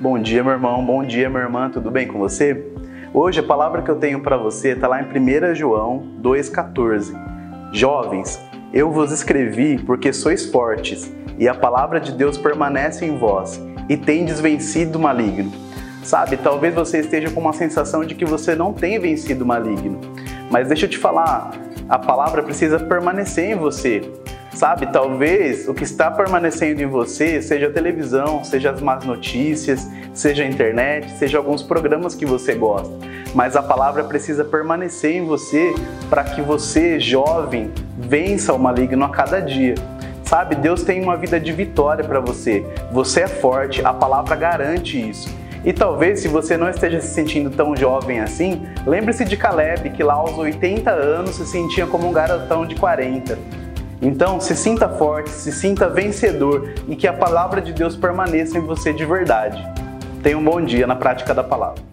Bom dia, meu irmão. Bom dia, minha irmã. Tudo bem com você? Hoje a palavra que eu tenho para você está lá em 1 João 2,14. Jovens, eu vos escrevi porque sois fortes, e a palavra de Deus permanece em vós, e tendes vencido o maligno. Sabe, talvez você esteja com uma sensação de que você não tem vencido o maligno. Mas deixa eu te falar, a palavra precisa permanecer em você. Sabe, talvez o que está permanecendo em você seja a televisão, seja as más notícias, seja a internet, seja alguns programas que você gosta. Mas a palavra precisa permanecer em você para que você, jovem, vença o maligno a cada dia. Sabe, Deus tem uma vida de vitória para você. Você é forte, a palavra garante isso. E talvez, se você não esteja se sentindo tão jovem assim, lembre-se de Caleb, que lá aos 80 anos se sentia como um garotão de 40. Então, se sinta forte, se sinta vencedor e que a palavra de Deus permaneça em você de verdade. Tenha um bom dia na prática da palavra.